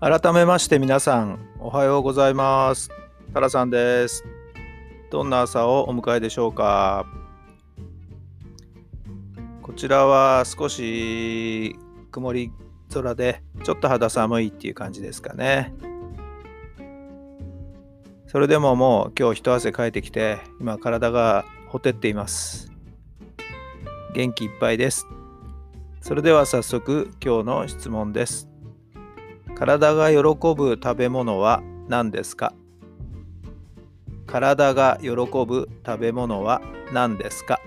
改めまして皆さんおはようございます。タラさんです。どんな朝をお迎えでしょうか？こちらは少し曇り空でちょっと肌寒いっていう感じですかね。それでももう今日一汗かいてきて今体がほてっています。元気いっぱいです。それでは早速今日の質問です。体が喜ぶ食べ物は何ですか？体が喜ぶ食べ物は何ですか？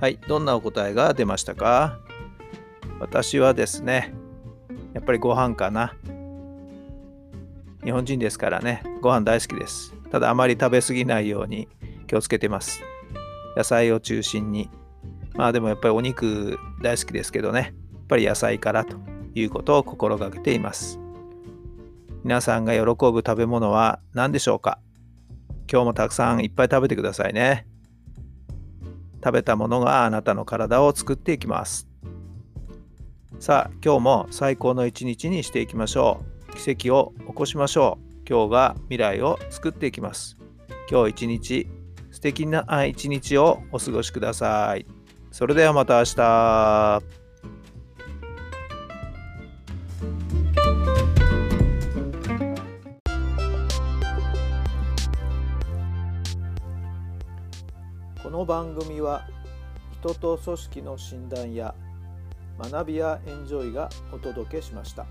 はい、どんなお答えが出ましたか？私はですね、やっぱりご飯かな。日本人ですからね、ご飯大好きです。ただあまり食べ過ぎないように気をつけてます。野菜を中心に。まあでもやっぱりお肉大好きですけどね、やっぱり野菜からということを心がけています。皆さんが喜ぶ食べ物は何でしょうか？今日もたくさんいっぱい食べてくださいね。食べたものがあなたの体を作っていきます。さあ、今日も最高の一日にしていきましょう。奇跡を起こしましょう。今日が未来を作っていきます。今日一日、素敵な一日をお過ごしください。それではまた明日。この番組は人と組織の診断や学びやエンジョイがお届けしました。